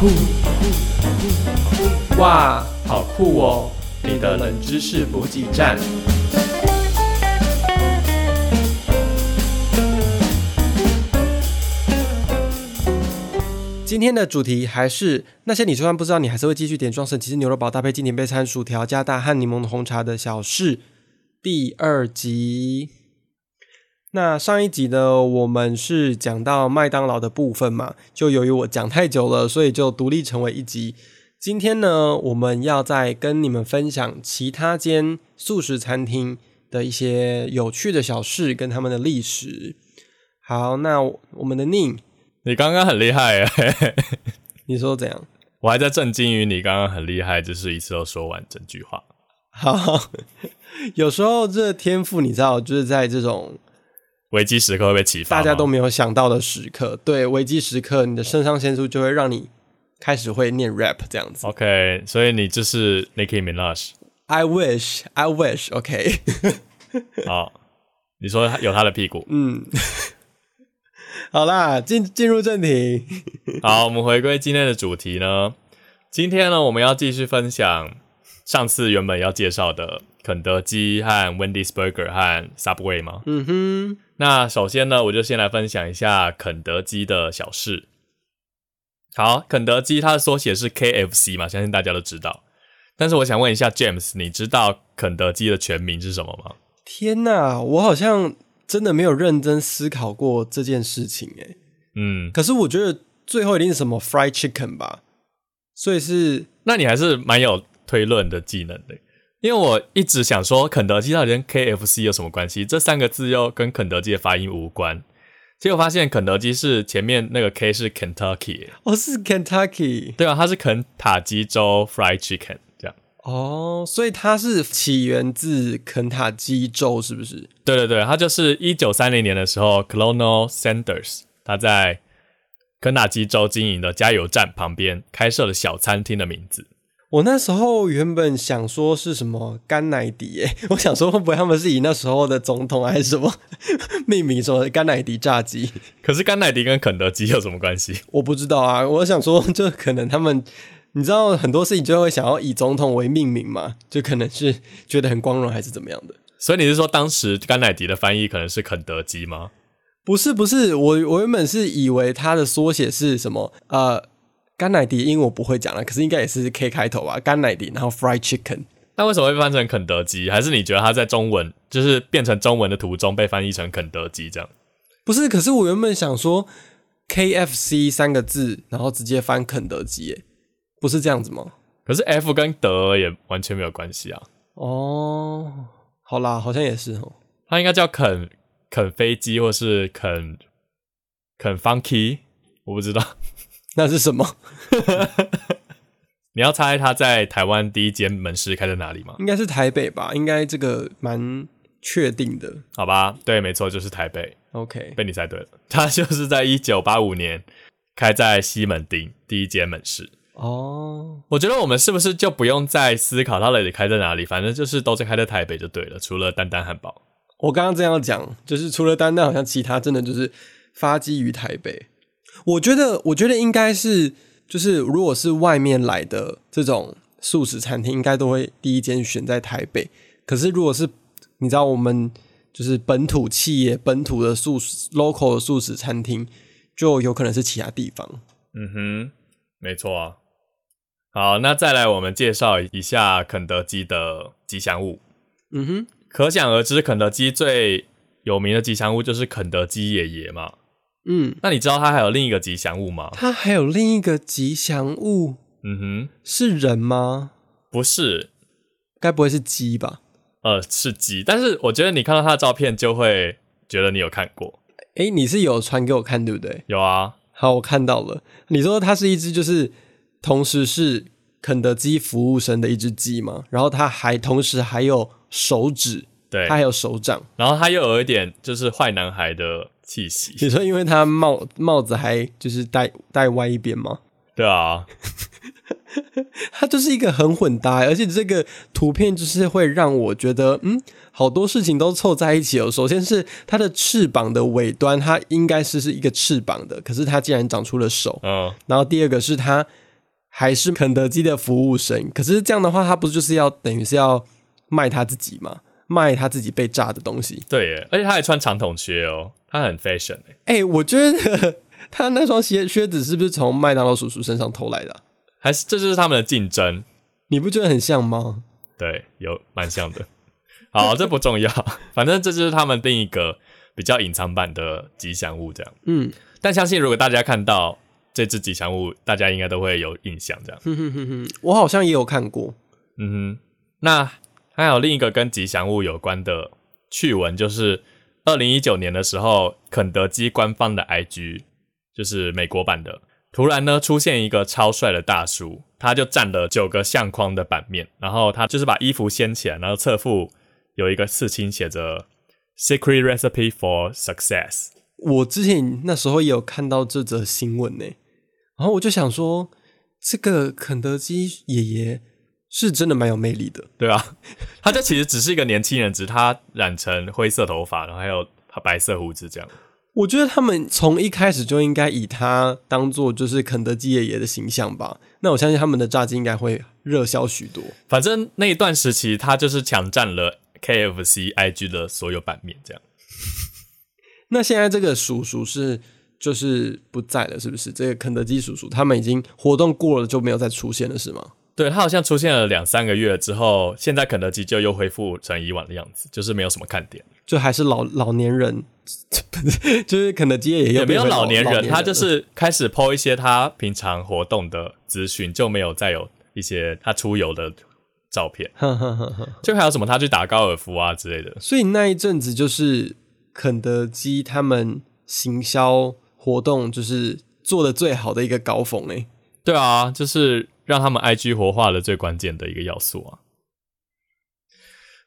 酷，哇，好酷哦！你的冷知识补给站。今天的主题还是那些你就算不知道，你还是会继续点装神奇士牛肉堡搭配经典备餐薯条加大和柠檬红茶的小事第二集。那上一集呢，我们是讲到麦当劳的部分嘛，就由于我讲太久了，所以就独立成为一集。今天呢，我们要再跟你们分享其他间素食餐厅的一些有趣的小事跟他们的历史。好，那我们的宁，你刚刚很厉害哎，你说怎样？我还在震惊于你刚刚很厉害，就是一次都说完整句话。好，有时候这天赋你知道，就是在这种危机时刻会被启发，大家都没有想到的时刻，对危机时刻，你的肾上腺素就会让你开始会念 rap 这样子。OK，所以你就是 Nicki Minaj。I wish, I wish. OK，好，你说有他的屁股。嗯，好啦，进进入正题。好，我们回归今天的主题呢。今天呢，我们要继续分享上次原本要介绍的肯德基和 Wendy's Burger 和 Subway 吗？嗯哼，那首先呢，我就先来分享一下肯德基的小事。好，肯德基它的缩写是 KFC 嘛，相信大家都知道。但是我想问一下 James，你知道肯德基的全名是什么吗？天哪，我好像真的没有认真思考过这件事情诶。嗯，可是我觉得最后一定是什么 fried chicken 吧，所以是那你还是蛮有推论的技能的，因为我一直想说肯德基到底跟 KFC 有什么关系？这三个字又跟肯德基的发音无关。结果发现肯德基是前面那个 K 是 Kentucky，哦是 Kentucky 对啊，它是肯塔基州 fried chicken 这样。哦，所以它是起源自肯塔基州，是不是？对对对，它就是一九三零年的时候，Colonel Sanders 他在肯塔基州经营的加油站旁边开设了小餐厅的名字。我那时候原本想说是什么甘乃迪耶，我想说会不会他们是以那时候的总统还是什么命名什么甘乃迪炸鸡？可是甘乃迪跟肯德基有什么关系？我不知道啊，我想说就可能他们，你知道很多事情就会想要以总统为命名嘛，就可能是觉得很光荣还是怎么样的。所以你是说当时甘乃迪的翻译可能是肯德基吗？不是不是，我我原本是以为它的缩写是什么呃。甘乃迪，因为我不会讲了，可是应该也是 K 开头吧？甘乃迪，然后 fried chicken，那为什么会翻成肯德基？还是你觉得它在中文就是变成中文的途中被翻译成肯德基这样？不是，可是我原本想说 KFC 三个字，然后直接翻肯德基，耶，不是这样子吗？可是 F 跟德也完全没有关系啊。哦，好啦，好像也是哦。它应该叫肯肯飞机，或是肯肯 Funky，我不知道。那是什么？你要猜他在台湾第一间门市开在哪里吗？应该是台北吧，应该这个蛮确定的。好吧，对，没错，就是台北。OK，被你猜对了，他就是在一九八五年开在西门町第一间门市。哦，我觉得我们是不是就不用再思考他到底开在哪里，反正就是都是开在台北就对了，除了丹丹汉堡。我刚刚这样讲，就是除了丹丹，好像其他真的就是发迹于台北。我觉得，我觉得应该是，就是如果是外面来的这种素食餐厅，应该都会第一间选在台北。可是如果是你知道我们就是本土企业、本土的素食 local 的素食餐厅，就有可能是其他地方。嗯哼，没错啊。好，那再来我们介绍一下肯德基的吉祥物。嗯哼，可想而知，肯德基最有名的吉祥物就是肯德基爷爷嘛。嗯，那你知道它还有另一个吉祥物吗？它还有另一个吉祥物嗯哼，是人吗？不是，该不会是鸡吧？呃，是鸡。但是我觉得你看到它的照片，就会觉得你有看过。诶，你是有传给我看对不对？有啊，好，我看到了。你说它是一只，就是同时是肯德基服务生的一只鸡吗？然后它还同时还有手指，对它，还有手掌。然后它又有一点就是坏男孩的气息。你说，因为他帽帽子还就是戴戴歪一边吗？对啊，他就是一个很混搭，而且这个图片就是会让我觉得，嗯，好多事情都凑在一起哦。首先是它的翅膀的尾端，它应该是是一个翅膀的，可是它竟然长出了手。嗯，然后第二个是它还是肯德基的服务生。可是这样的话，他不就是要等于是要卖他自己吗？卖他自己被炸的东西。对耶，而且他还穿长筒靴哦，他很 fashion 哎。哎、我觉得 他那双鞋靴子是不是从麦当劳叔叔身上偷来的啊、还是这就是他们的竞争，你不觉得很像吗？对，有蛮像的。好，这不重要，反正这就是他们另一个比较隐藏版的吉祥物这样。嗯，但相信如果大家看到这只吉祥物，大家应该都会有印象这样。哼哼哼哼，我好像也有看过。嗯哼，那还有另一个跟吉祥物有关的趣闻，就是二零一九年的时候，肯德基官方的 IG 就是美国版的，突然呢出现一个超帅的大叔，他就占了九个相框的版面，然后他就是把衣服掀起来，然后侧腹有一个刺青，写着 “Secret Recipe for Success”。我之前那时候也有看到这则新闻呢，然后我就想说，这个肯德基爷爷是真的蛮有魅力的。对啊，他这其实只是一个年轻人，只是他染成灰色头发，然后还有他白色胡子这样。我觉得他们从一开始就应该以他当做就是肯德基爷爷的形象吧。那我相信他们的炸鸡应该会热销许多。反正那一段时期，他就是抢占了 KFC IG 的所有版面，这样。那现在这个叔叔是就是不在了，是不是？这个肯德基叔叔他们已经活动过了，就没有再出现了，是吗？对他好像出现了两三个月之后，现在肯德基就又恢复成以往的样子，就是没有什么看点，就还是老老年人，就是肯德基爷爷又也没有老年人，他就是开始 PO 一些他平常活动的资讯，就没有再有一些他出游的照片，哼哼哼哼。就还有什么他去打高尔夫啊之类的。所以那一阵子就是肯德基他们行销活动就是做的最好的一个高峰欸诶。对啊，就是让他们 IG 活化的最关键的一个要素啊。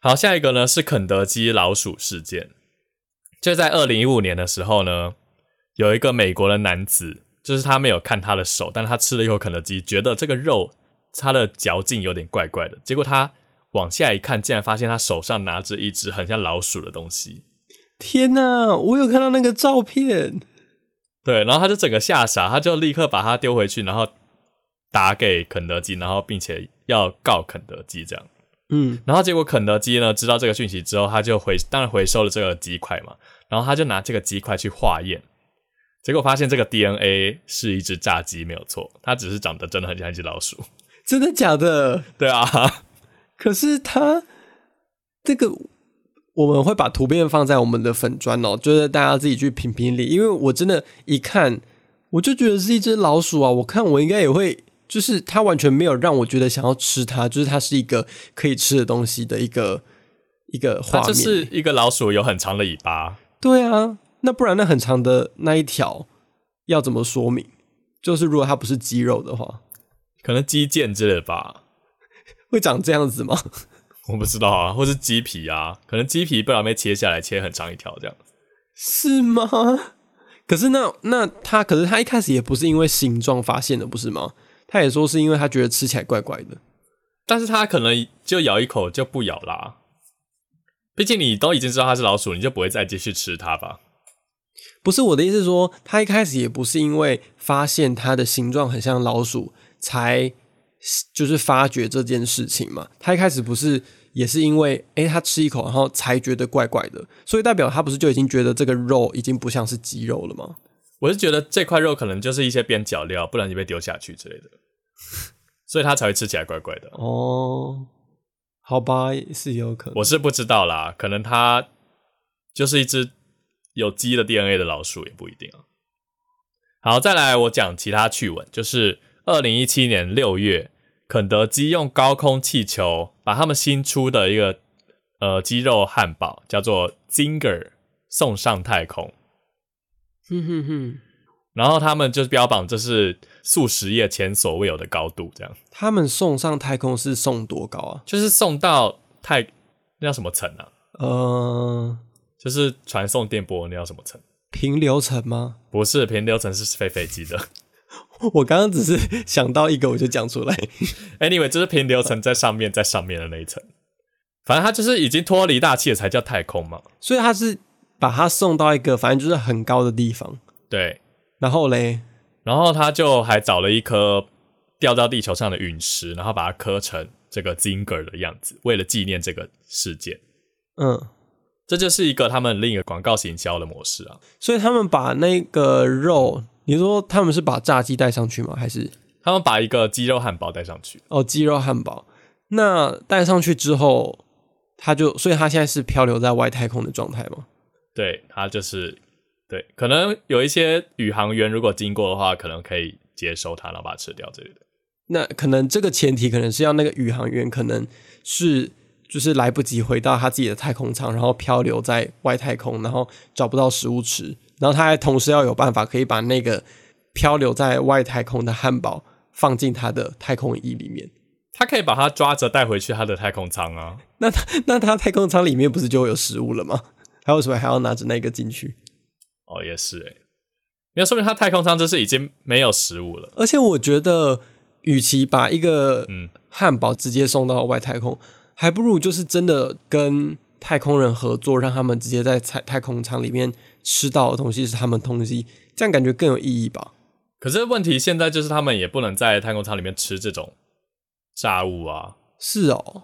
好，下一个呢是肯德基老鼠事件。就在二零一五年的时候呢，有一个美国的男子，就是他没有看他的手，但他吃了一口肯德基，觉得这个肉它的嚼劲有点怪怪的。结果他往下一看，竟然发现他手上拿着一只很像老鼠的东西。天哪，我有看到那个照片，对，然后他就整个吓傻，他就立刻把它丢回去，然后打给肯德基，然后并且要告肯德基这样。嗯，然后结果肯德基呢知道这个讯息之后，他就回当然回收了这个鸡块嘛，然后他就拿这个鸡块去化验，结果发现这个 DNA 是一只炸鸡没有错，它只是长得真的很像一只老鼠。真的假的？对啊，可是它这个我们会把图片放在我们的粉砖哦，就是大家自己去评评理，因为我真的，一看我就觉得是一只老鼠啊，我看我应该也会。就是它完全没有让我觉得想要吃它，就是它是一个可以吃的东西的一个一个画面。它就是一个老鼠有很长的尾巴，对啊，那不然那很长的那一条要怎么说明？就是如果它不是鸡肉的话，可能鸡腱之类的吧，会长这样子吗？我不知道啊，或是鸡皮啊，可能鸡皮不然被切下来，切很长一条这样。是吗？可是那那它，可是它一开始也不是因为形状发现的，不是吗？他也说是因为他觉得吃起来怪怪的。但是他可能就咬一口就不咬啦，毕竟你都已经知道它是老鼠，你就不会再继续吃它吧？不是我的意思是说，他一开始也不是因为发现它的形状很像老鼠才就是发觉这件事情嘛。他一开始不是也是因为诶，他吃一口然后才觉得怪怪的，所以代表他不是就已经觉得这个肉已经不像是鸡肉了吗？我是觉得这块肉可能就是一些边角料，不然就被丢下去之类的，所以它才会吃起来怪怪的。哦，好吧，是有可能。我是不知道啦，可能它就是一只有鸡的 DNA 的老鼠，也不一定啊。好，再来我讲其他趣闻，就是二零一七年六月，肯德基用高空气球把他们新出的一个呃鸡肉汉堡叫做 Zinger 送上太空，哼哼哼，然后他们就标榜这是数十页前所未有的高度，这样他们送上太空是送多高啊？就是送到太那叫什么层啊？呃，就是传送电波那叫什么层？平流层吗？不是平流层是飞飞机的。我刚刚只是想到一个，我就讲出来。Anyway，就是平流层在上面，在上面的那一层。反正它就是已经脱离大气了，才叫太空嘛。所以它是把它送到一个反正就是很高的地方，对，然后嘞，然后他就还找了一颗掉到地球上的陨石，然后把它刻成这个 Zinger 的样子，为了纪念这个事件。嗯，这就是一个他们另一个广告行销的模式啊。所以他们把那个肉，你说他们是把炸鸡带上去吗？还是他们把一个鸡肉汉堡带上去，哦鸡肉汉堡？那带上去之后，它就所以它现在是漂流在外太空的状态吗？对，它就是对，可能有一些宇航员如果经过的话，可能可以接收它，然后把它吃掉之类的。那可能这个前提可能是要那个宇航员可能是就是来不及回到他自己的太空舱，然后漂流在外太空，然后找不到食物吃，然后他还同时要有办法可以把那个漂流在外太空的汉堡放进他的太空衣里面。他可以把它抓着带回去他的太空舱啊。那他那他太空舱里面不是就会有食物了吗？还有什么还要拿着那个进去？哦，也是诶，因为说明他太空舱就是已经没有食物了。而且我觉得，与其把一个嗯汉堡直接送到外太空，还不如就是真的跟太空人合作，让他们直接在太太空舱里面吃到的东西是他们东西，这样感觉更有意义吧？可是问题现在就是他们也不能在太空舱里面吃这种炸物啊，是哦，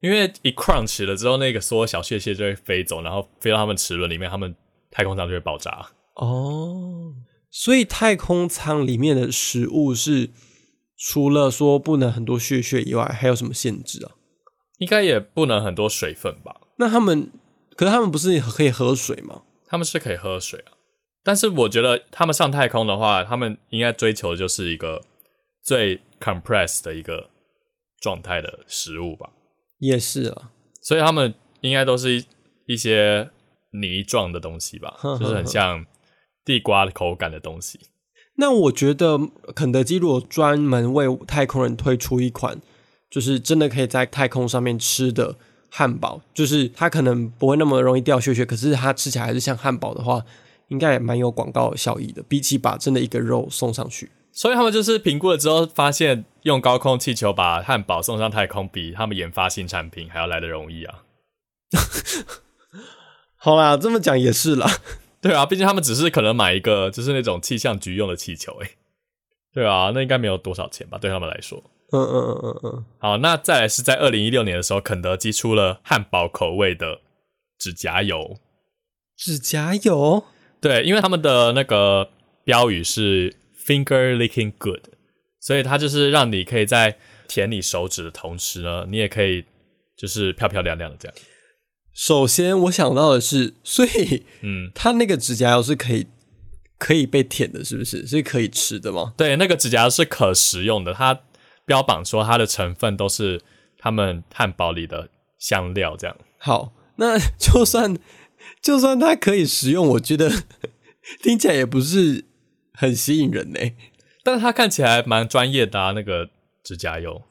因为一 crunch 了之后，那个缩小屑屑就会飞走，然后飞到他们齿轮里面，他们太空舱就会爆炸。哦，所以太空舱里面的食物是除了说不能很多血血以外，还有什么限制啊？应该也不能很多水分吧？那他们，可是他们不是可以喝水吗？他们是可以喝水啊，但是我觉得他们上太空的话，他们应该追求的就是一个最 compressed 的一个状态的食物吧。也是啊，所以他们应该都是一一些泥状的东西吧，就是很像地瓜的口感的东西。那我觉得肯德基如果专门为太空人推出一款，就是真的可以在太空上面吃的汉堡，就是它可能不会那么容易掉屑屑，可是它吃起来还是像汉堡的话，应该也蛮有广告效益的。比起把真的一个肉送上去，所以他们就是评估了之后，发现用高空气球把汉堡送上太空，比他们研发新产品还要来的容易啊。好啦，这么讲也是啦。对啊，毕竟他们只是可能买一个就是那种气象局用的气球、欸，对啊，那应该没有多少钱吧，对他们来说。嗯嗯嗯嗯嗯，好，那再来是在二零一六年的时候，肯德基出了汉堡口味的指甲油。指甲油对，因为他们的那个标语是 “finger licking good”，所以它就是让你可以在舔你手指的同时呢，你也可以就是漂漂亮亮的这样。首先我想到的是，所以嗯，它那个指甲油是可以可以被舔的，是不是？是可以吃的吗？对，那个指甲油是可食用的，它标榜说它的成分都是他们汉堡里的香料这样。好，那就算就算它可以食用，我觉得 听起来也不是很吸引人呢。但是它看起来蛮专业的啊，那个指甲油。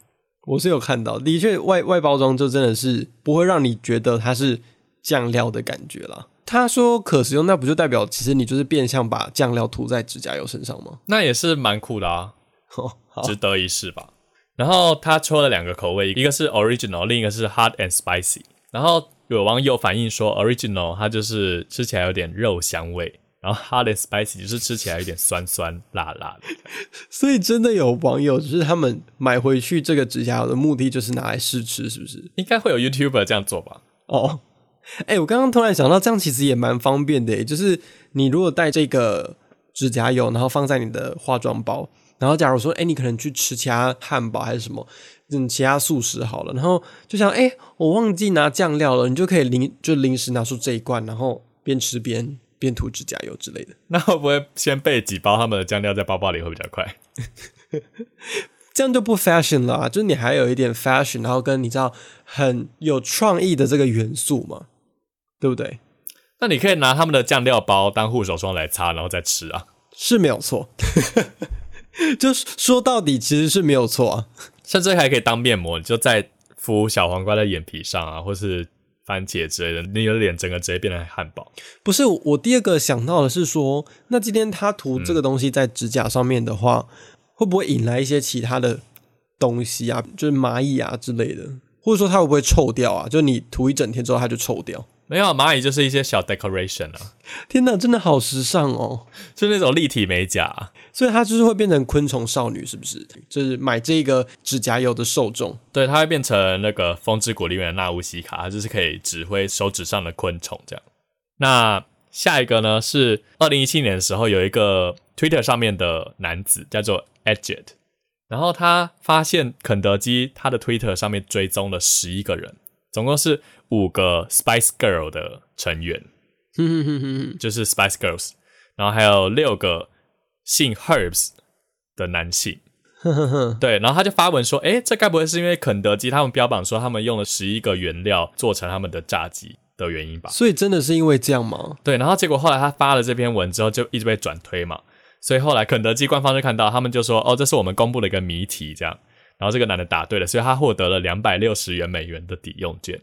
我是有看到，的确外外包装就真的是不会让你觉得它是酱料的感觉啦。他说可食用，那不就代表其实你就是变相把酱料涂在指甲油身上吗？那也是蛮酷的啊，哦，值得一试吧。然后他出了两个口味，一个是 original，另一个是 hot and spicy。然后有网友反映说，original 它就是吃起来有点肉香味，然后 hot and spicy 就是吃起来有点酸酸辣辣的。所以真的有网友就是他们买回去这个指甲油的目的就是拿来试吃，是不是？应该会有 YouTuber 这样做吧？哦，哎、我刚刚突然想到，这样其实也蛮方便的耶，就是你如果带这个指甲油，然后放在你的化妆包，然后假如说，哎、你可能去吃其他汉堡还是什么，嗯，其他素食好了，然后就想，哎、我忘记拿酱料了，你就可以临就临时拿出这一罐，然后边吃边边涂指甲油之类的。那会不会先备几包他们的酱料在包包里会比较快？这样就不 fashion 了、啊，就是你还有一点 fashion，然后跟你知道很有创意的这个元素嘛，对不对？那你可以拿他们的酱料包当护手霜来擦，然后再吃啊。是没有错，就是说到底其实是没有错啊。甚至还可以当面膜，你就在敷小黄瓜在眼皮上啊，或是番茄之类的，你的脸整个直接变成汉堡。不是我第二个想到的是说，那今天他涂这个东西在指甲上面的话，会不会引来一些其他的东西啊，就是蚂蚁啊之类的，或者说它会不会臭掉啊？就你涂一整天之后它就臭掉？没有蚂蚁就是一些小 decoration 啊，天哪，真的好时尚哦！就那种立体美甲。所以它就是会变成昆虫少女，是不是？就是买这个指甲油的受众，对，它会变成那个《风之谷》里面的纳乌西卡，它就是可以指挥手指上的昆虫这样。那下一个呢是二零一七年的时候，有一个 Twitter 上面的男子叫做 Edget，然后他发现肯德基他的 Twitter 上面追踪了十一个人，总共是五个 Spice Girl 的成员，就是 Spice Girls，然后还有六个姓 Herbs 的男性。对，然后他就发文说：“诶，这该不会是因为肯德基他们标榜说他们用了十一个原料做成他们的炸鸡的原因吧？”所以真的是因为这样吗？对，然后结果后来他发了这篇文之后，就一直被转推嘛，所以后来肯德基官方就看到，他们就说：“哦，这是我们公布的一个谜题。”这样，然后这个男的答对了，所以他获得了两百六十元美元的抵用券。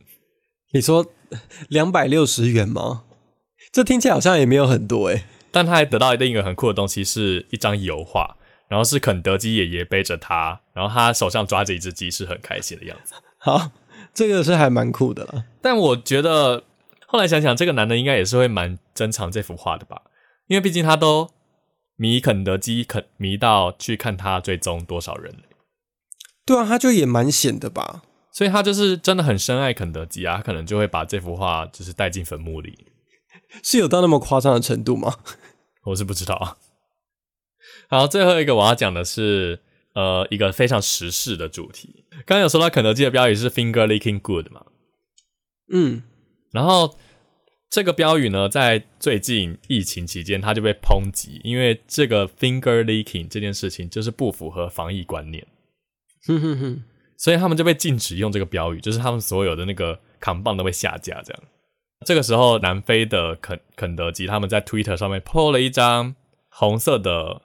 你说两百六十元吗？这听起来好像也没有很多诶。但他还得到另一个很酷的东西，是一张油画。然后是肯德基爷爷背着他，然后他手上抓着一只鸡，是很开心的样子。好，这个是还蛮酷的了。但我觉得后来想想，这个男的应该也是会蛮珍藏这幅画的吧？因为毕竟他都迷肯德基，肯迷到去看他追踪多少人。对啊，他就也蛮显的吧？所以他就是真的很深爱肯德基啊，他可能就会把这幅画就是带进坟墓里。是有到那么夸张的程度吗？我是不知道啊。好，最后一个我要讲的是，呃，一个非常时事的主题。刚刚有说到肯德基的标语是 “finger licking good” 嘛？嗯，然后这个标语呢，在最近疫情期间，它就被抨击，因为这个 “finger licking” 这件事情就是不符合防疫观念。哼哼哼，所以他们就被禁止用这个标语，就是他们所有的那个扛棒都被下架。这样，这个时候，南非的肯肯德基他们在 Twitter 上面 po 了一张红色的。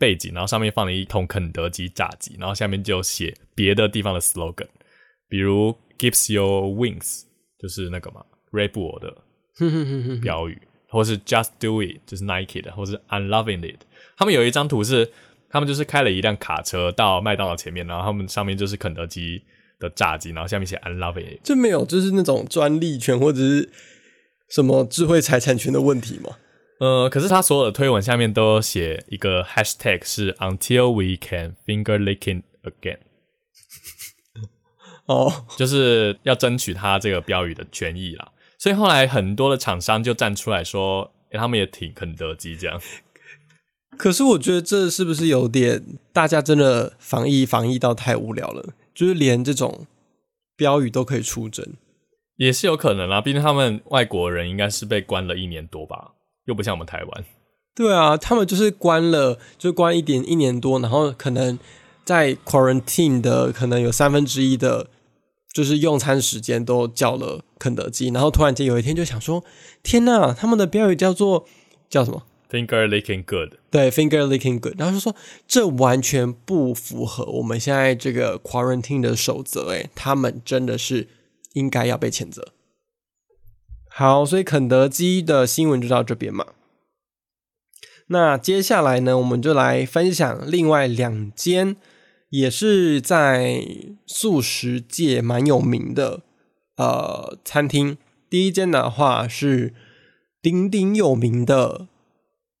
背景，然后上面放了一桶肯德基炸鸡，然后下面就写别的地方的 slogan，比如 “gives your wings” 就是那个嘛，Red Bull 的 标语，或是 “just do it” 就是 Nike 的，或是 “I'm loving it”。他们有一张图是，他们就是开了一辆卡车到麦当劳前面，然后他们上面就是肯德基的炸鸡，然后下面写 “I'm loving it”。就没有就是那种专利权或者是什么智慧财产权的问题吗？呃，可是他所有的推文下面都写一个 hashtag 是 until we can finger licking again，哦，就是要争取他这个标语的权益啦。所以后来很多的厂商就站出来说，他们也挺肯德基这样。可是我觉得这是不是有点大家真的防疫防疫到太无聊了？就是连这种标语都可以出征，也是有可能啦。毕竟他们外国人应该是被关了一年多吧。又不像我们台湾，对啊，他们就是关了，就关一点一年多，然后可能在 quarantine 的可能有三分之一的，就是用餐时间都叫了肯德基，然后突然间有一天就想说，天呐，他们的标语叫做叫什么？Finger licking good，对，Finger licking good，然后就说这完全不符合我们现在这个 quarantine 的守则，诶，他们真的是应该要被谴责。好，所以肯德基的新闻就到这边嘛。那接下来呢，我们就来分享另外两间也是在素食界蛮有名的呃餐厅。第一间的话是鼎鼎有名的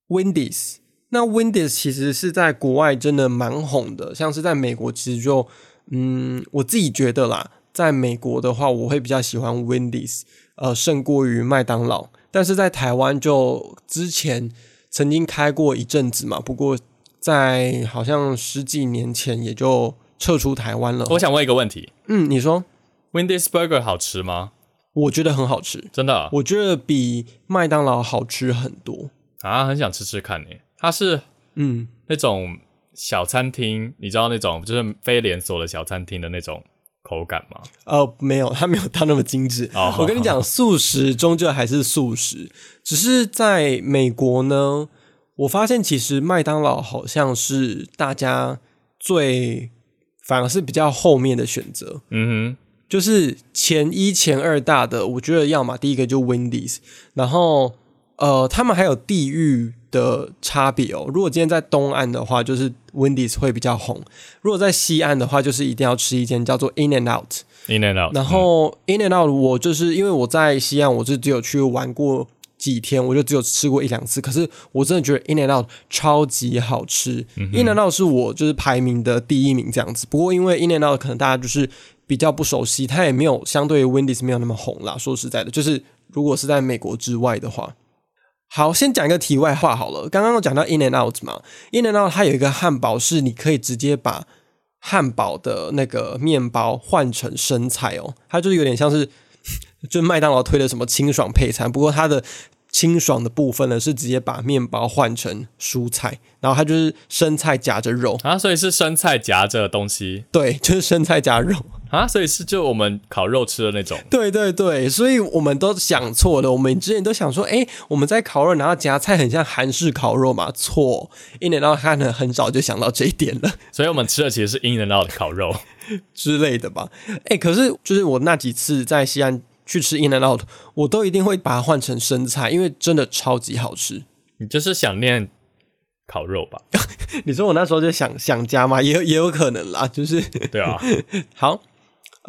Wendy's。那 Wendy's 其实是在国外真的蛮红的，像是在美国，其实就嗯，我自己觉得啦，在美国的话，我会比较喜欢 Wendy's。呃，胜过于麦当劳，但是在台湾就之前曾经开过一阵子嘛，不过在好像十几年前也就撤出台湾了。我想问一个问题，嗯，你说，Wendy's Burger 好吃吗？我觉得很好吃，真的，我觉得比麦当劳好吃很多啊，很想吃吃看呢。它是嗯那种小餐厅，你知道那种就是非连锁的小餐厅的那种。口感吗？哦，没有，它没有到那么精致。我跟你讲，素食终究还是素食，只是在美国呢，我发现其实麦当劳好像是大家最反而是比较后面的选择。嗯哼，就是前一前二大的，我觉得要么第一个就 Wendy's，然后呃，他们还有地域的差别哦。如果今天在东岸的话，就是 Wendy's 会比较红。如果在西岸的话，就是一定要吃一间叫做 In and Out。In and out，然后 In and Out 我就是因为我在西岸，我就只有去玩过几天，我就只有吃过一两次。可是我真的觉得 In and Out 超级好吃、i n and Out 是我就是排名的第一名这样子。不过因为 In and Out 可能大家就是比较不熟悉，它也没有相对于 Wendy's 没有那么红啦。说实在的，就是如果是在美国之外的话。好，先讲一个题外话好了。刚刚我讲到 In and Out 嘛，In and Out 它有一个汉堡是你可以直接把汉堡的那个面包换成生菜哦，它就是有点像是 就麦当劳推的什么清爽配餐，不过它的清爽的部分呢是直接把面包换成蔬菜，然后它就是生菜夹着肉，啊，所以是生菜夹着东西。对，就是生菜夹肉，啊，所以是就我们烤肉吃的那种。对对对，所以我们都想错了，我们之前都想说，哎，我们在烤肉然后夹菜很像韩式烤肉嘛，错，In and Out 很早就想到这一点了。所以我们吃的其实是 In and Out 的烤肉。之类的吧。哎、可是就是我那几次在西安去吃 In and Out，我都一定会把它换成生菜，因为真的超级好吃。你就是想念烤肉吧？你说我那时候就想想家嘛，也有也有可能啦，就是对啊，好。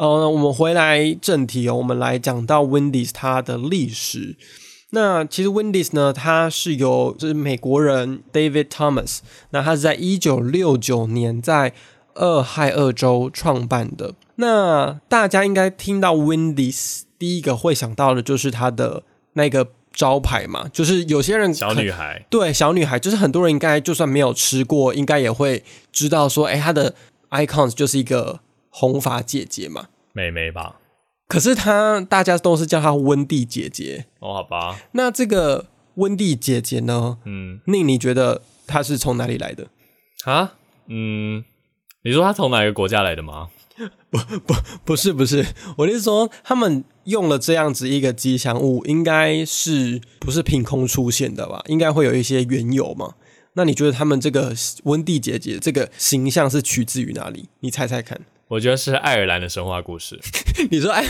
呃，我们回来正题哦，我们来讲到 Wendy's 它的历史。那其实 Wendy's 呢，它是由就是美国人 David Thomas，那他是在一九六九年在俄亥俄州创办的。那大家应该听到 Wendy's，第一个会想到的就是它的那个招牌嘛，就是有些人小女孩对小女孩，就是很多人应该就算没有吃过，应该也会知道说，哎，她的 icons 就是一个红发姐姐嘛。妹妹吧？可是她大家都是叫她温蒂姐姐。哦，好吧，那这个温蒂姐姐呢？嗯那，你觉得她是从哪里来的？啊，嗯，你说她从哪个国家来的吗？不不不是不是，我是说，他们用了这样子一个吉祥物，应该是不是凭空出现的吧？应该会有一些缘由嘛。那你觉得他们这个温蒂姐姐这个形象是取自于哪里？你猜猜看。我觉得是爱尔兰的神话故事。你说哎，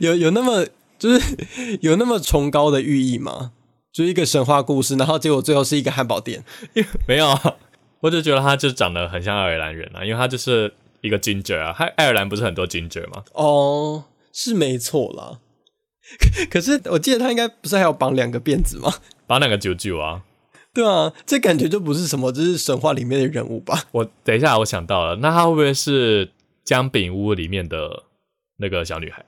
有有那么就是 有那么崇高的寓意吗？就是一个神话故事，然后结果最后是一个汉堡店。没有啊，我就觉得他就长得很像爱尔兰人啊，因为他就是一个 ginger 啊，爱爱尔兰不是很多 ginger 吗？哦，是没错啦。可是我记得他应该不是还有绑两个辫子吗？绑两个九九啊，对啊，这感觉就不是什么，就是神话里面的人物吧？我等一下我想到了，那他会不会是姜饼屋里面的那个小女孩？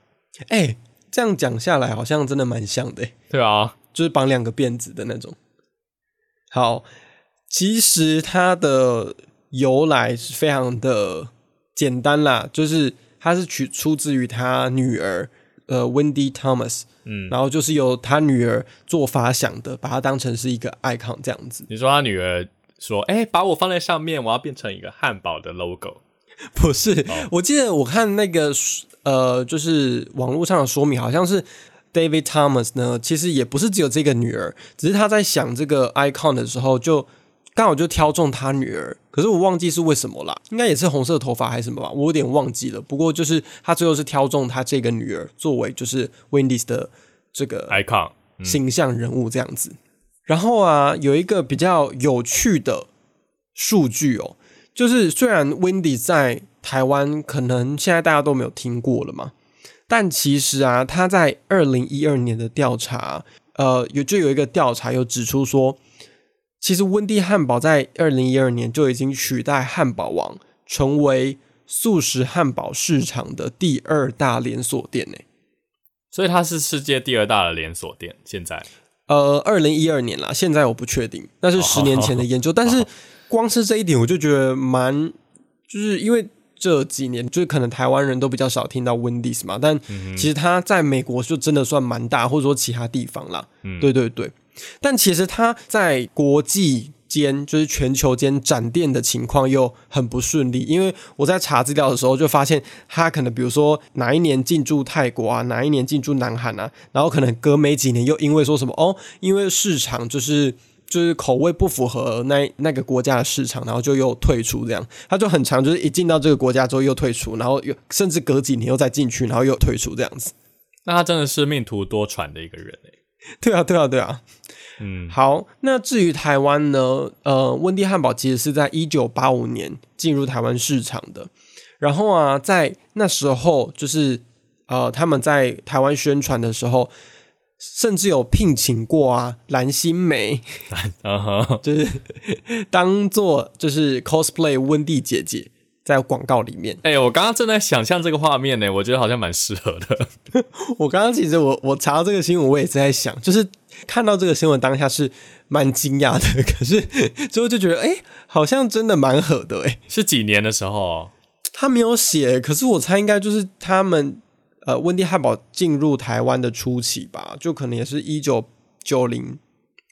哎、这样讲下来好像真的蛮像的、对啊，就是绑两个辫子的那种。好，其实它的由来是非常的简单啦，就是它是取出自于他女儿呃 Wendy Thomas，嗯，然后就是由他女儿做发想的，把它当成是一个 icon 这样子。你说他女儿说，哎、把我放在上面，我要变成一个汉堡的 logo。不是，哦我记得我看那个呃，就是网络上的说明，好像是 David Thomas 呢，其实也不是只有这个女儿，只是他在想这个 icon 的时候就，刚好就挑中他女儿。可是我忘记是为什么啦，应该也是红色头发还是什么吧，我有点忘记了。不过就是他最后是挑中他这个女儿作为就是 Wendy's 的这个 icon，形象人物这样子。然后啊，有一个比较有趣的数据哦，就是虽然 Wendy 在台湾可能现在大家都没有听过了嘛，但其实啊，他在二零一二年的调查，呃，有就有一个调查有指出说，其实温蒂汉堡在二零一二年就已经取代汉堡王，成为素食汉堡市场的第二大连锁店呢。所以它是世界第二大的连锁店。现在呃，二零一二年啦，现在我不确定，那是十年前的研究。但是光是这一点，我就觉得蛮，就是因为这几年，就是可能台湾人都比较少听到 Wendy's 嘛，但其实它在美国就真的算蛮大，或者说其他地方啦。嗯对对对，但其实它在国际间，就是全球间展店的情况又很不顺利，因为我在查资料的时候就发现，它可能比如说哪一年进驻泰国啊，哪一年进驻南韩啊，然后可能隔没几年又因为说什么哦，因为市场就是。就是口味不符合那那个国家的市场，然后就又退出，这样他就很长，就是一进到这个国家之后又退出，然后又甚至隔几年又再进去，然后又退出这样子。那他真的是命途多舛的一个人诶。对啊，对啊，对啊。嗯，好，那至于台湾呢？呃，温蒂汉堡其实是在一九八五年进入台湾市场的。然后啊，在那时候，就是呃，他们在台湾宣传的时候，甚至有聘请过啊蓝心湄，就是当做就是 cosplay 温蒂姐姐在广告里面。哎、我刚刚正在想象这个画面呢，我觉得好像蛮适合的。我刚刚其实我我查到这个新闻，我也是在想，就是看到这个新闻当下是蛮惊讶的，可是之后就觉得，哎、好像真的蛮合的、哎，是几年的时候？他没有写，可是我猜应该就是他们呃温蒂汉堡进入台湾的初期吧，就可能也是一九九零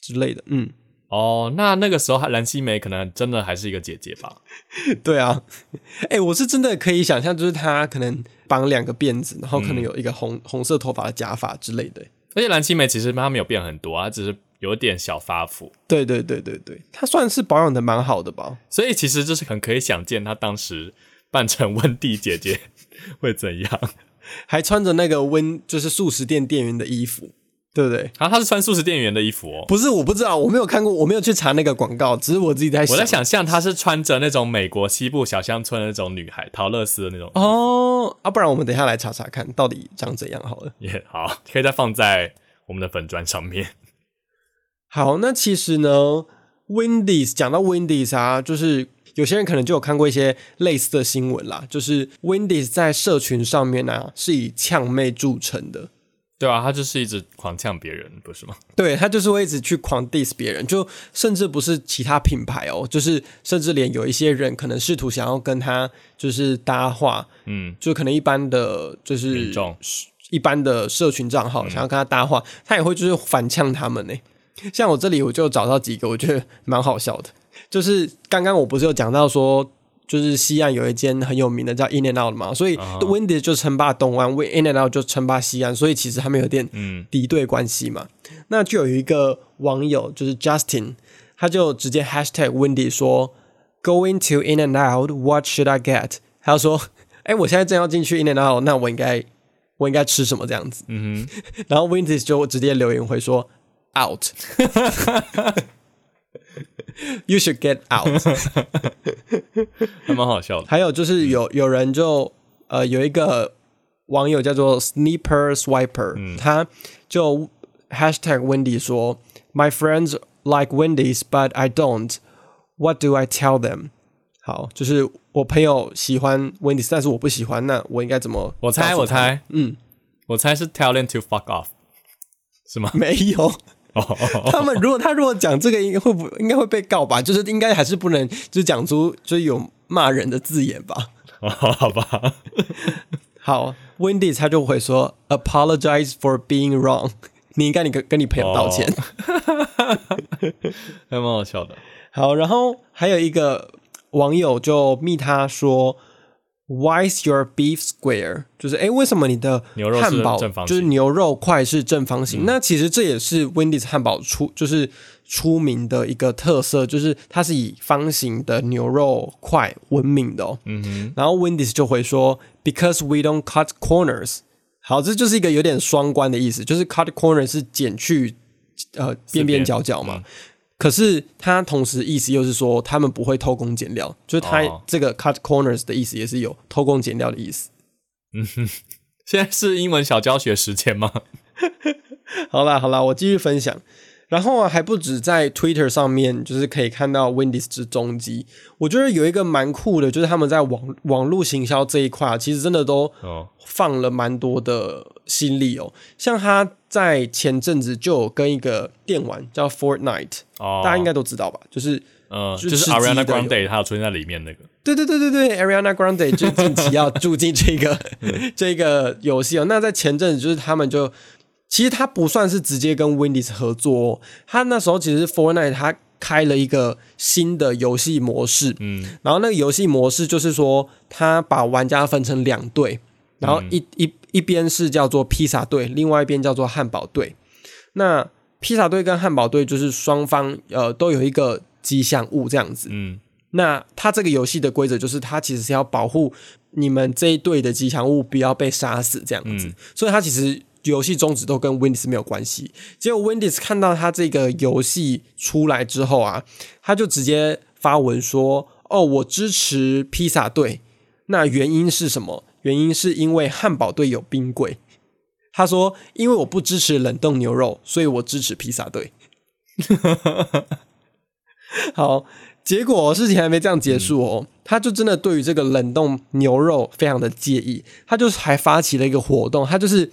之类的，嗯，哦，那那个时候蓝心湄可能真的还是一个姐姐吧？对啊，哎、我是真的可以想象，就是她可能绑两个辫子，然后可能有一个红、红色头发的假发之类的，而且蓝心湄其实她没有变很多，啊只是有点小发福，对对对对对，她算是保养的蛮好的吧。所以其实就是很可以想见她当时扮成温蒂姐姐 会怎样。还穿着那个温就是素食店店员的衣服，对不对？然后她是穿素食店员的衣服哦。不是，我不知道，我没有看过，我没有去查那个广告，只是我自己在想。我在想象她是穿着那种美国西部小乡村的那种女孩，陶乐斯的那种。哦，啊，不然我们等一下来查查看，到底长怎样好了。也、好，可以再放在我们的粉砖上面。好，那其实呢，Wendy's 讲到 Wendy's 啊，就是有些人可能就有看过一些类似的新闻啦，就是 Wendy's 在社群上面啊是以呛妹著称的。对啊，他就是一直狂呛别人，不是吗？对他就是会一直去狂 diss 别人，就甚至不是其他品牌哦，就是甚至连有一些人可能试图想要跟他就是搭话，嗯，就可能一般的就是一般的社群账号、想要跟他搭话，他也会就是反呛他们呢。像我这里我就找到几个，我觉得蛮好笑的。就是刚刚我不是有讲到说，就是西岸有一间很有名的叫 In and Out 嘛，所以 Wendy 就称霸东岸，In and Out 就称霸西岸，所以其实他们有点嗯敌对关系嘛。那就有一个网友就是 Justin，他就直接 Hashtag Wendy 说，Going to In and Out，What should I get？他说，哎、我现在正要进去 In and Out，那我应该我应该吃什么这样子？嗯 然后 Wendy 就直接留言回说 Out。You should get out。哼，还蛮好笑的。还有就是有有人就呃有一个网友叫做 Sniper Swiper，、他就 Hashtag Wendy 说，My friends like Wendy's, but I don't. What do I tell them？好，就是我朋友喜欢 Wendy's，但是我不喜欢，那我应该怎么？我猜，我，猜，嗯，我猜是 tell them to fuck off，是吗？没有。 哦，他们如果他如果讲这个，应该会不应该会被告吧？就是应该还是不能就是讲出就是有骂人的字眼吧？哦好吧，好，Wendy 他就会说 apologize for being wrong，你应该你跟跟你朋友道歉。还蛮好笑的。好，然后还有一个网友就密他说，Why is your beef square？就是诶，为什么你的牛肉汉堡就是牛肉块是正方形？那其实这也是 Wendy's 汉堡出就是出名的一个特色，就是它是以方形的牛肉块闻名的哦。嗯哼，然后 Wendy's 就会说，Because we don't cut corners。好，这就是一个有点双关的意思，就是 cut corners 是减去呃边边角角嘛。可是他同时意思又是说他们不会偷工减料，就是它哦这个 cut corners 的意思也是有偷工减料的意思。嗯 哼现在是英文小教学时间吗？好啦好啦，我继续分享。然后啊，还不止在 Twitter 上面，就是可以看到 Wendy's 之踪迹。我觉得有一个蛮酷的，就是他们在网网络行销这一块啊，其实真的都哦，放了蛮多的心力哦。像他在前阵子就有跟一个电玩叫 Fortnite，、哦，大家应该都知道吧？就是呃，就就是 Ariana Grande 他有出现在里面那个，对对对对对，Ariana Grande 就 近期要住进这个这个游戏哦。那在前阵子，就是他们就其实他不算是直接跟 Wendy's 合作、哦，他那时候其实是 Fortnite 他开了一个新的游戏模式，嗯，然后那个游戏模式就是说，他把玩家分成两队，然后一、一一边是叫做披萨队，另外一边叫做汉堡队。那披萨队跟汉堡队就是双方呃都有一个吉祥物这样子。嗯，那它这个游戏的规则就是，它其实是要保护你们这一队的吉祥物不要被杀死这样子，所以它其实游戏宗旨都跟 Wendy's 没有关系。结果 Wendy's 看到他这个游戏出来之后啊，他就直接发文说：“哦，我支持披萨队。那原因是什么？原因是因为汉堡队有冰柜。”他说：“因为我不支持冷冻牛肉，所以我支持披萨队。”好，结果事情还没这样结束哦，他就真的对于这个冷冻牛肉非常的介意，他就还发起了一个活动，他就是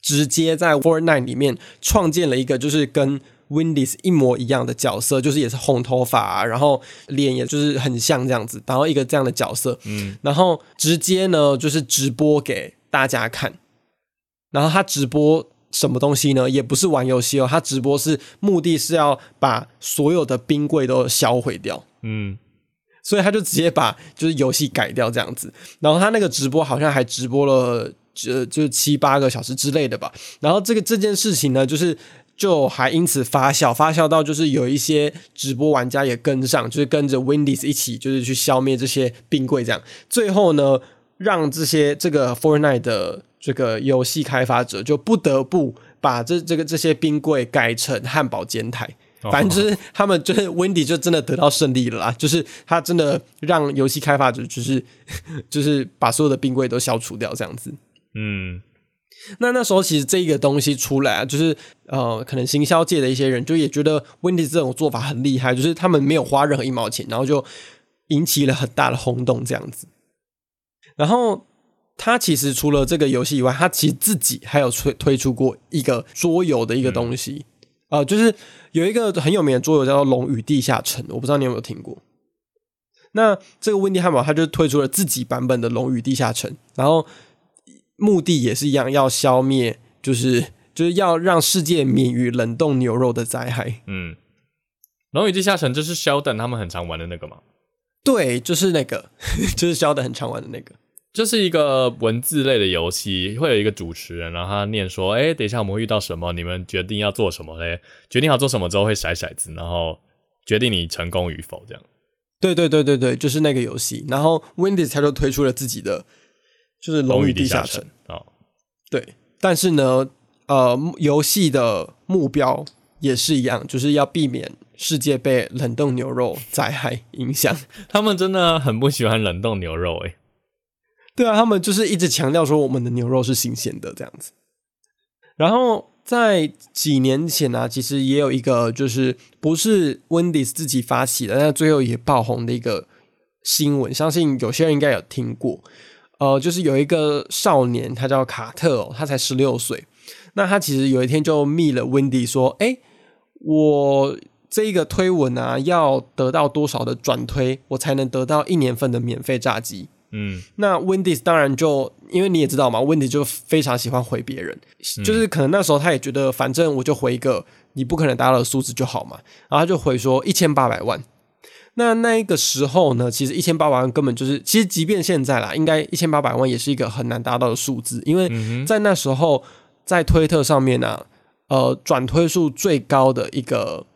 直接在 Fortnite 里面创建了一个就是跟 Wendy's 一模一样的角色，就是也是红头发，然后脸也就是很像这样子，然后一个这样的角色，嗯，然后直接呢就是直播给大家看，然后他直播。什么东西呢？也不是玩游戏哦，他直播是目的是要把所有的冰柜都销毁掉。嗯，所以他就直接把就是游戏改掉这样子。然后他那个直播好像还直播了就就七八个小时之类的吧。然后这个这件事情呢，就是就还因此发酵，发酵到就是有一些直播玩家也跟上，就是跟着 Wendy's 一起就是去消灭这些冰柜这样。最后呢，让这些这个 Fortnite 的。这个游戏开发者就不得不把这这个这些冰柜改成汉堡煎台，反正就是他们就是 Wendy 就真的得到胜利了啦，就是他真的让游戏开发者就是 就是把所有的冰柜都消除掉这样子。嗯，那那时候其实这个东西出来啊，就是呃，可能行销界的一些人就也觉得 Wendy 这种做法很厉害，就是他们没有花任何一毛钱，然后就引起了很大的轰动这样子，然后。他其实除了这个游戏以外，他其实自己还有推推出过一个桌游的一个东西，呃，就是有一个很有名的桌游叫做《龙与地下城》，我不知道你有没有听过。那这个温蒂汉堡，他就推出了自己版本的《龙与地下城》，然后目的也是一样，要消灭，就是就是要让世界免于冷冻牛肉的灾害。嗯，《龙与地下城》就是肖等他们很常玩的那个吗？对，就是那个，就是肖等很常玩的那个。就是一个文字类的游戏，会有一个主持人，然后他念说：“哎，等一下我们会遇到什么？你们决定要做什么嘞？决定好做什么之后会甩骰子，然后决定你成功与否。”这样。对对对对对，就是那个游戏。然后 Wendy 他就推出了自己的，就是《龙与地下城》哦。对，但是呢，呃，游戏的目标也是一样，就是要避免世界被冷冻牛肉灾害影响。他们真的很不喜欢冷冻牛肉，哎。对啊，他们就是一直强调说我们的牛肉是新鲜的这样子。然后在几年前呢，其实也有一个就是不是 Wendy's 自己发起的，但最后也爆红的一个新闻，相信有些人应该有听过。呃，就是有一个少年，他叫卡特，哦，他才十六岁。那他其实有一天就密了 Wendy 说：“哎，我这一个推文啊，要得到多少的转推，我才能得到一年份的免费炸鸡？”嗯，那 Wendy 当然就因为你也知道嘛，Wendy 就非常喜欢回别人，就是可能那时候他也觉得，反正我就回一个你不可能达到的数字就好嘛，然后他就回说一千八百万。那那个时候呢，其实一千八百万根本就是，其实即便现在啦，应该一千八百万也是一个很难达到的数字，因为在那时候在推特上面呢，呃，转推数最高的一个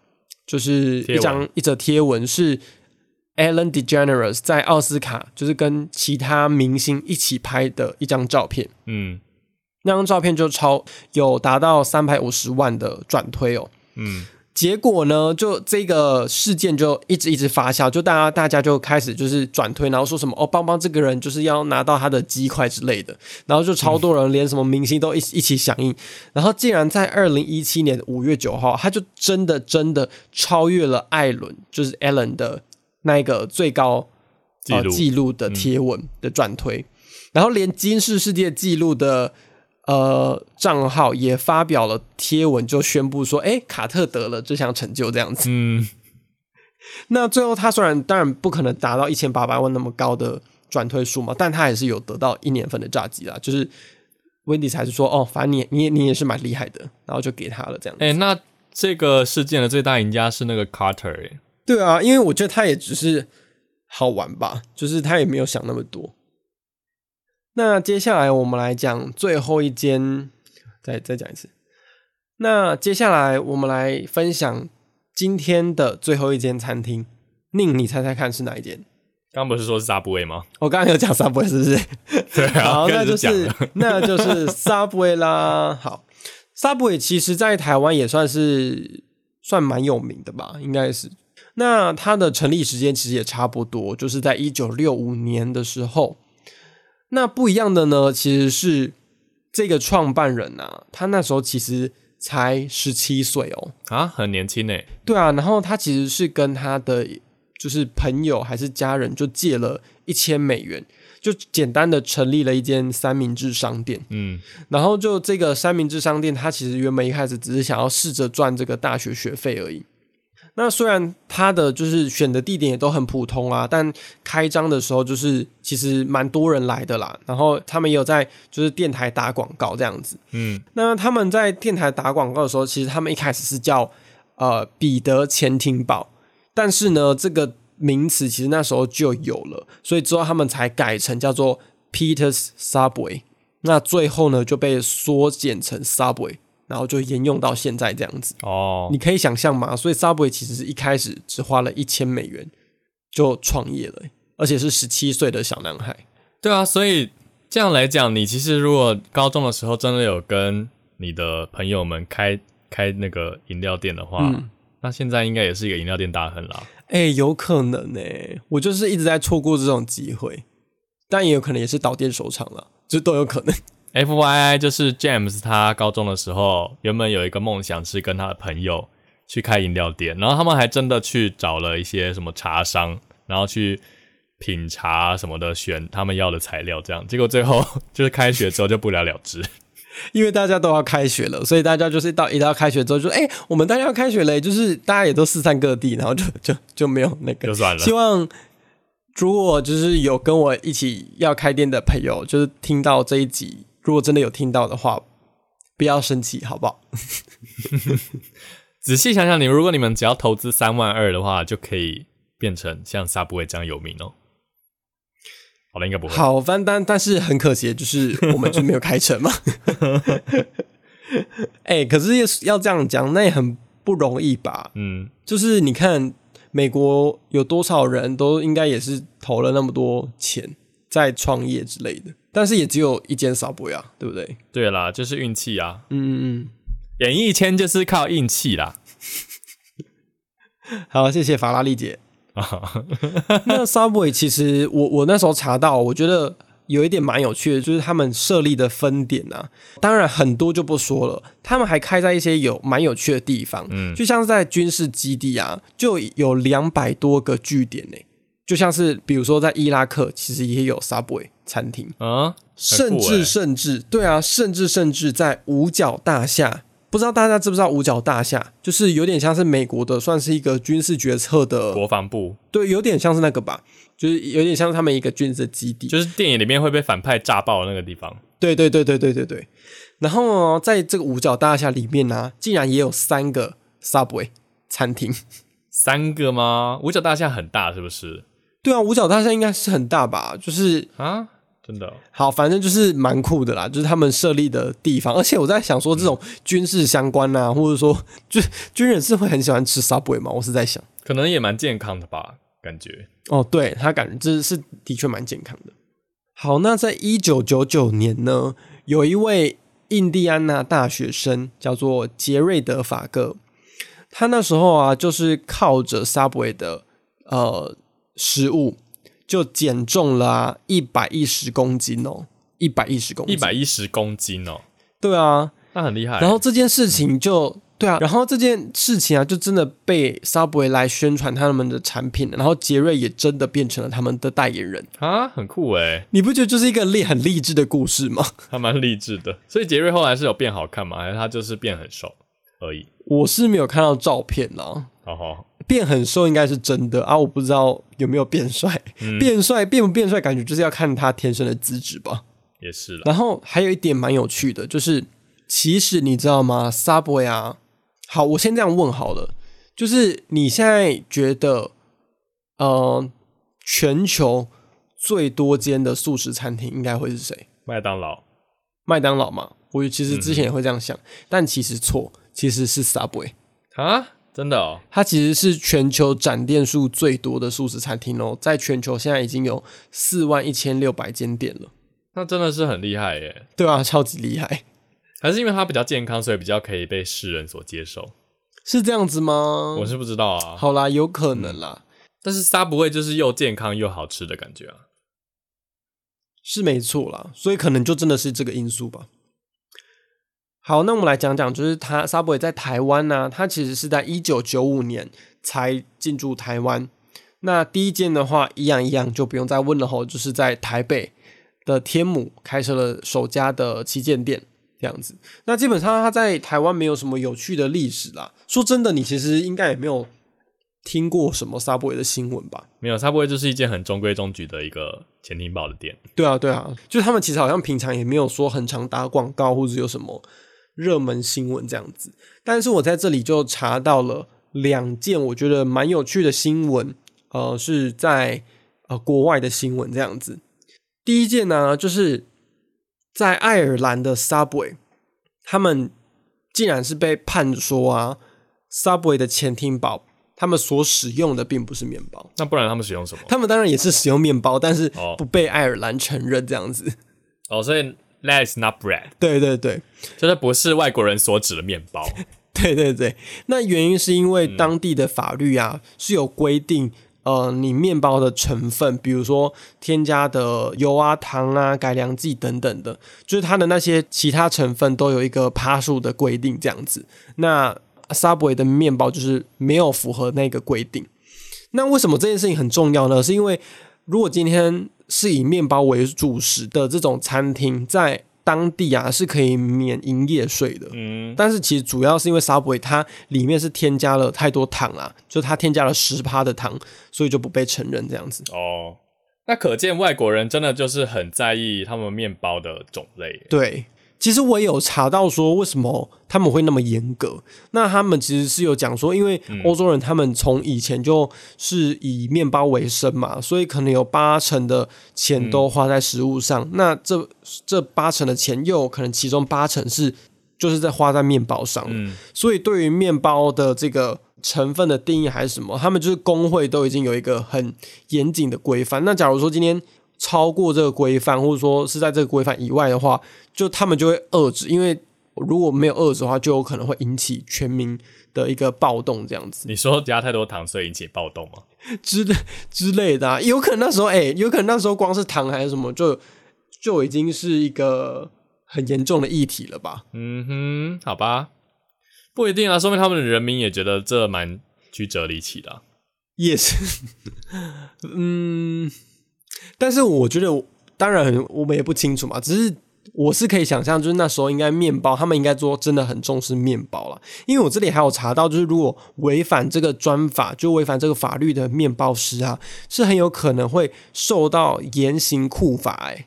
就是一张一则贴文是。Ellen DeGeneres 在奥斯卡就是跟其他明星一起拍的一张照片，嗯，那张照片就超有达到三百五十万的转推哦，嗯，结果呢，就这个事件就一直一直发酵，就大家大家就开始就是转推，然后说什么哦，邦邦这个人就是要拿到他的鸡块之类的，然后就超多人，连什么明星都一一起响应，然后竟然在二零一七年五月九号，他就真的真的超越了艾伦，就是 Allen 的。那一个最高呃记录的贴文的转推，然后连金氏世界纪录的呃账号也发表了贴文，就宣布说：“哎，卡特得了这项成就。”这样子。嗯，那最后他虽然当然不可能达到一千八百万那么高的转推数嘛，但他也是有得到一年份的炸鸡啦。就是温迪才是说：“哦，反正你你你也是蛮厉害的。”然后就给他了这样。哎，那这个事件的最大赢家是那个卡特哎。对啊，因为我觉得他也只是好玩吧，就是他也没有想那么多。那接下来我们来讲最后一间，再再讲一次。那接下来我们来分享今天的最后一间餐厅，宁，你猜猜看是哪一间？刚不是说是 Subway 吗？我刚刚有讲 Subway 是不是？对啊，好，那就是那就是 Subway 啦。好，Subway 其实在台湾也算是算蛮有名的吧，应该是。那它的成立时间其实也差不多，就是在一九六五年的时候。那不一样的呢，其实是这个创办人啊，他那时候其实才十七岁哦。啊，很年轻诶。对啊，然后他其实是跟他的就是朋友还是家人就借了一千美元，就简单的成立了一间三明治商店。嗯，然后就这个三明治商店，他其实原本一开始只是想要试着赚这个大学学费而已。那虽然他的就是选的地点也都很普通啊，但开张的时候就是其实蛮多人来的啦。然后他们也有在就是电台打广告这样子。嗯，那他们在电台打广告的时候，其实他们一开始是叫呃彼得潜艇堡，但是呢这个名词其实那时候就有了，所以之后他们才改成叫做 Peter's Subway。那最后呢就被缩减成 Subway，然后就沿用到现在这样子。哦，你可以想象吗？所以 Subway 其实是一开始只花了一千美元就创业了，而且是十七岁的小男孩。对啊，所以这样来讲，你其实如果高中的时候真的有跟你的朋友们开开那个饮料店的话，嗯那现在应该也是一个饮料店大亨啦。哎、有可能呢、我就是一直在错过这种机会，但也有可能也是倒店收场了，就都有可能。F Y I 就是 James，他高中的时候原本有一个梦想是跟他的朋友去开饮料店，然后他们还真的去找了一些什么茶商，然后去品茶什么的，选他们要的材料，这样，结果最后 就是开学之后就不了了之。因为大家都要开学了，所以大家就是到一到开学之后就，哎、我们大家要开学了，就是大家也都四散各地，然后就就就没有那个就算了希望如果就是有跟我一起要开店的朋友，就是听到这一集，如果真的有听到的话，不要生气，好不好？仔细想想你，如果你们只要投资三万二的话，就可以变成像 Subway 这样有名哦。好了，应该不会。好，但但但是很可惜，就是我们就没有开成嘛。哎、可是要要这样讲，那也很不容易吧？嗯，就是你看美国有多少人都应该也是投了那么多钱在创业之类的，但是也只有一间 Subway 啊，对不对？对啦，就是运气啊，嗯嗯嗯演艺圈就是靠运气啦。嗯。好，谢谢法拉利姐。那 Subway 其实我我那时候查到，我觉得有一点蛮有趣的，就是他们设立的分点啊，当然很多就不说了，他们还开在一些有蛮有趣的地方，嗯就像是在军事基地啊，就有两百多个据点呢、就像是比如说在伊拉克，其实也有 Subway 餐厅，啊，甚至甚至对啊，甚至甚至在五角大厦，不知道大家知不知道五角大厦，就是有点像是美国的，算是一个军事决策的国防部对，有点像是那个吧，就是有点像他们一个军事基地。就是电影里面会被反派炸爆的那个地方。对对对对对对对。然后呢，在这个五角大厦里面呢、竟然也有三个 Subway 餐厅。三个吗？五角大厦很大是不是？对啊，五角大厦应该是很大吧？就是啊，真的哦、好，反正就是蛮酷的啦，就是他们设立的地方。而且我在想说，这种军事相关啊，或者说，就军人是会很喜欢吃 Subway 吗？我是在想。可能也蛮健康的吧，感觉。哦，对他感觉这是的确蛮健康的。好，那在一九九九年呢，有一位印第安纳大学生叫做杰瑞德·法克，他那时候啊，就是靠着 Subway 的呃食物，就减重了啊一百一十公斤哦，一百一十公斤，一百一十公斤哦，对啊，那很厉害。然后这件事情就对啊，然后这件事情啊，就真的被 Subway 来宣传他们的产品，然后杰瑞也真的变成了他们的代言人。啊，很酷诶，你不觉得就是一个励很励志的故事吗？还蛮励志的。所以杰瑞后来是有变好看吗？还是他就是变很瘦而已？我是没有看到照片啦，哦吼，变很瘦应该是真的啊，我不知道有没有变帅。变帅变不变帅，感觉就是要看他天生的资质吧。也是了。然后还有一点蛮有趣的，就是其实你知道吗？Subway 啊，好，我先这样问好了，就是你现在觉得，呃，全球最多间的素食餐厅应该会是谁？麦当劳麦当劳嘛？我其实之前也会这样想，但其实错，其实是 Subway。啊，真的哦，它其实是全球展店数最多的素食餐厅哦，在全球现在已经有四万一千六百间店了。那真的是很厉害耶。对啊，超级厉害，还是因为它比较健康，所以比较可以被世人所接受。是这样子吗？我是不知道啊。好啦，有可能啦，但是 Subway 就是又健康又好吃的感觉啊。是没错啦，所以可能就真的是这个因素吧。好，那我们来讲讲，就是他 Subway 在台湾呢、他其实是在一九九五年才进驻台湾。那第一间的话，一样一样就不用再问了吼，就是在台北的天母开设了首家的旗舰店，这样子。那基本上他在台湾没有什么有趣的历史啦。说真的，你其实应该也没有听过什么 Subway 的新闻吧？没有 Subway 就是一间很中规中矩的一个潜艇堡的店。对啊，对啊，就他们其实好像平常也没有说很常打广告或者有什么热门新闻这样子。但是我在这里就查到了两件我觉得蛮有趣的新闻，呃，是在呃国外的新闻这样子。第一件呢，就是在爱尔兰的 Subway，他们竟然是被判说啊，Subway 的前厅堡他们所使用的并不是面包。那不然他们使用什么？他们当然也是使用面包，但是哦不被爱尔兰承认这样子。哦，所以 that is not bread，对对对就是不是外国人所指的面包。对对对，那原因是因为当地的法律啊、是有规定，呃，你面包的成分，比如说添加的油啊、糖啊、改良剂等等的，就是它的那些其他成分都有一个趴数的规定这样子。那 Subway 的面包就是没有符合那个规定。那为什么这件事情很重要呢？是因为如果今天是以面包为主食的这种餐厅，在当地啊是可以免营业税的。嗯，但是其实主要是因为 Subway 它里面是添加了太多糖啊，就它添加了十趴的糖，所以就不被承认这样子。哦，那可见外国人真的就是很在意他们面包的种类。对，其实我也有查到说为什么他们会那么严格。那他们其实是有讲说，因为欧洲人他们从以前就是以面包为生嘛，所以可能有八成的钱都花在食物上。那这这八成的钱，又有可能其中八成是就是在花在面包上。嗯，所以对于面包的这个成分的定义还是什么，他们就是工会都已经有一个很严谨的规范。那假如说今天超过这个规范，或者说是在这个规范以外的话，就他们就会遏制，因为如果没有遏制的话，就有可能会引起全民的一个暴动这样子你说加太多糖，所以引起暴动吗？之类之类的、啊。有可能那时候，哎、有可能那时候光是糖还是什么，就就已经是一个很严重的议题了吧？嗯哼，好吧，不一定啊，说明他们的人民也觉得这蛮曲折离奇的啊、也是，嗯，但是我觉得，当然我们也不清楚嘛，只是我是可以想象，就是那时候应该面包，他们应该说真的很重视面包了，因为我这里还有查到，就是如果违反这个专法，就违反这个法律的面包师啊，是很有可能会受到严刑酷法、欸，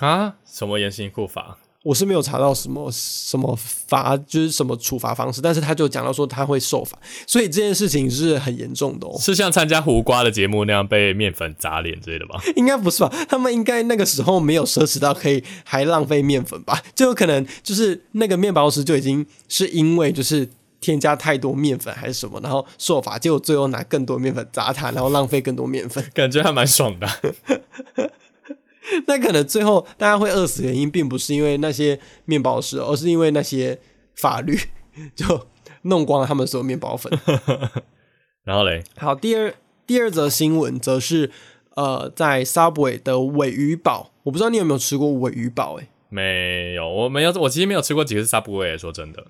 啊？什么严刑酷法？我是没有查到什么什么罚，就是什么处罚方式，但是他就讲到说他会受罚，所以这件事情是很严重的哦。是像参加胡瓜的节目那样被面粉砸脸之类的吗？应该不是吧？他们应该那个时候没有奢侈到可以还浪费面粉吧？就有可能就是那个面包师就已经是因为就是添加太多面粉还是什么，然后受罚，结果最后拿更多面粉砸他，然后浪费更多面粉。感觉还蛮爽的啊。那可能最后大家会饿死，原因并不是因为那些面包师，而是因为那些法律 就弄光了他们所有面包粉。然后嘞，好，第二第二则新闻则是呃，在 Subway 的尾鱼堡，我不知道你有没有吃过尾鱼堡、欸，没有，我没有，我其实没有吃过几个 Subway，说真的。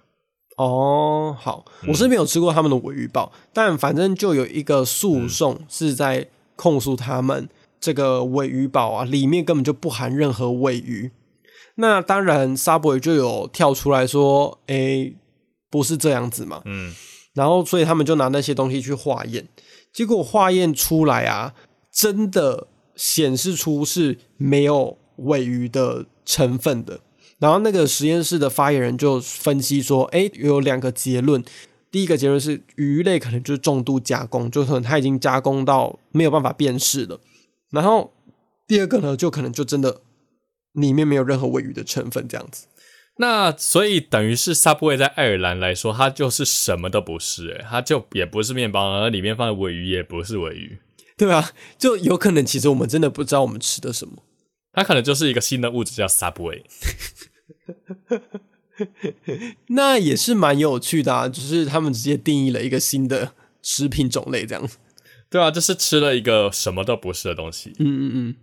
哦，好，我是没有吃过他们的尾鱼堡，但反正就有一个诉讼是在控诉他们这个尾鱼堡啊，里面根本就不含任何尾鱼。那当然，Subway 就有跳出来说，诶，不是这样子嘛。嗯，然后所以他们就拿那些东西去化验，结果化验出来啊，真的显示出是没有尾鱼的成分的。然后那个实验室的发言人就分析说，诶，有两个结论。第一个结论是鱼类可能就是重度加工，就可能它已经加工到没有办法辨识了。然后第二个呢，就可能就真的里面没有任何尾鱼的成分这样子。那所以等于是 Subway 在爱尔兰来说，它就是什么都不是、欸，它就也不是面包，而里面放的尾鱼也不是尾鱼，对啊，就有可能其实我们真的不知道我们吃的什么。它可能就是一个新的物质叫 Subway。那也是蛮有趣的啊，就是他们直接定义了一个新的食品种类这样。对啊，就是吃了一个什么都不是的东西。嗯嗯嗯。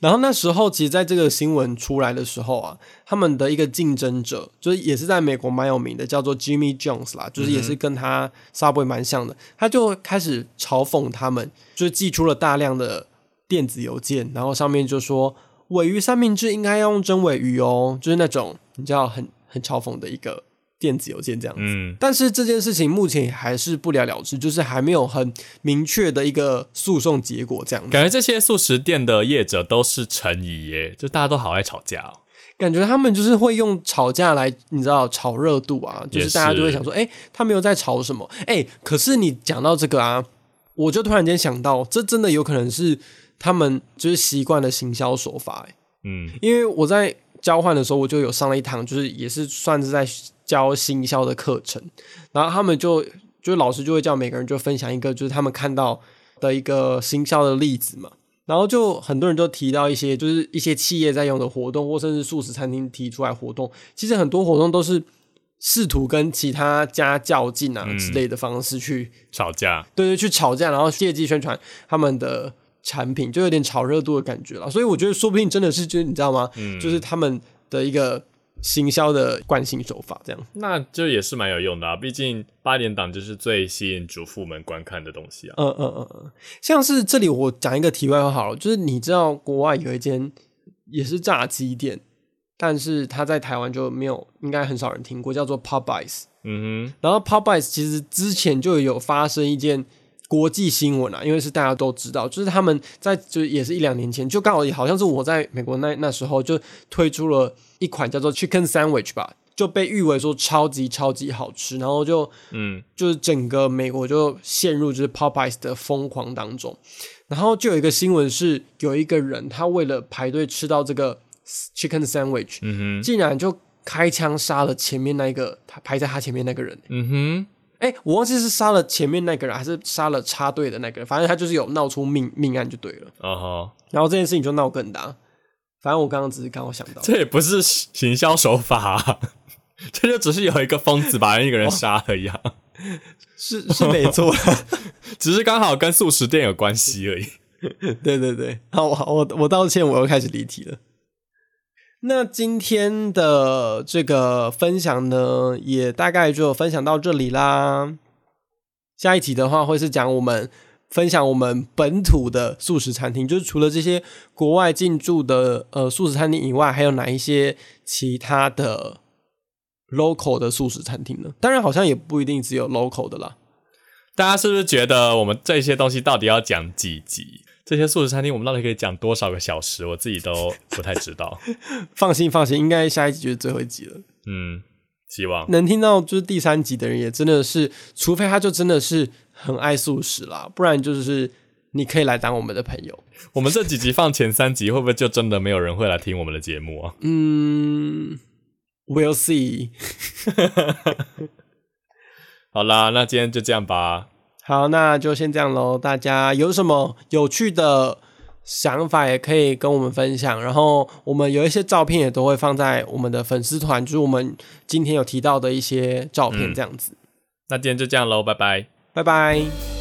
然后那时候，其实在这个新闻出来的时候啊，他们的一个竞争者，就是也是在美国蛮有名的，叫做 Jimmy Jones 啦，就是也是跟他 Subway 蛮像的，他就开始嘲讽他们，就是寄出了大量的电子邮件，然后上面就说尾鱼三明治应该要用真尾鱼哦，就是那种你知道很很嘲讽的一个电子邮件这样子。嗯，但是这件事情目前还是不了了之，就是还没有很明确的一个诉讼结果这样子。感觉这些素食店的业者都是成疑耶，就大家都好爱吵架哦。感觉他们就是会用吵架来，你知道炒热度啊，就是大家就会想说，哎、他们又在吵什么？哎、可是你讲到这个啊，我就突然间想到，这真的有可能是他们就是习惯的行销手法、哎，嗯因为我在交换的时候，我就有上了一堂，就是也是算是在教行销的课程，然后他们就就老师就会叫每个人就分享一个，就是他们看到的一个行销的例子嘛。然后就很多人就提到一些，就是一些企业在用的活动，或甚至素食餐厅提出来活动，其实很多活动都是试图跟其他家较劲啊之类的方式去，吵架，对对，去吵架，然后借机宣传他们的产品，就有点炒热度的感觉了。所以我觉得说不定真的是，就是你知道吗？嗯，就是他们的一个行销的惯性手法，这样。那就也是蛮有用的啊。毕竟八点档就是最吸引主妇们观看的东西啊。嗯嗯嗯嗯，像是这里我讲一个题外话好了，就是你知道国外有一间也是炸鸡店，但是它在台湾就没有，应该很少人听过，叫做 Popeyes。嗯哼然后 Popeyes 其实之前就有发生一件国际新闻啊，因为是大家都知道，就是他们在就也是一两年前，就刚好也好像是我在美国那那时候就推出了一款叫做 Chicken Sandwich 吧，就被誉为说超级超级好吃，然后就，嗯。就是整个美国就陷入就是 Popeyes 的疯狂当中，然后就有一个新闻是有一个人他为了排队吃到这个 Chicken Sandwich，嗯哼，竟然就开枪杀了前面那个他排在他前面那个人。嗯哼，哎，我忘记是杀了前面那个人，还是杀了插队的那个人。反正他就是有闹出命命案就对了。哦吼，然后这件事情就闹更大。反正我刚刚只是刚好想到，这也不是行销手法、啊，这就只是有一个疯子把一个人杀了一样，是是没错。只是刚好跟素食店有关系而已。对对对，好，我我我道歉，我又开始离题了。那今天的这个分享呢，也大概就分享到这里啦。下一集的话，会是讲我们分享我们本土的素食餐厅，就是除了这些国外进驻的呃素食餐厅以外，还有哪一些其他的 local 的素食餐厅呢？当然，好像也不一定只有 local 的啦。大家是不是觉得我们这些东西到底要讲几集？这些素食餐厅我们到底可以讲多少个小时？我自己都不太知道。放心放心，应该下一集就是最后一集了。嗯，希望能听到就是第三集的人，也真的是，除非他就真的是很爱素食啦，不然就是你可以来当我们的朋友。我们这几集放前三集，会不会就真的没有人会来听我们的节目啊？嗯，We'll see。好啦，那今天就这样吧。好，那就先这样喽。大家有什么有趣的想法，也可以跟我们分享。然后我们有一些照片也都会放在我们的粉丝团，就是我们今天有提到的一些照片，嗯这样子。那今天就这样喽，拜拜。拜拜。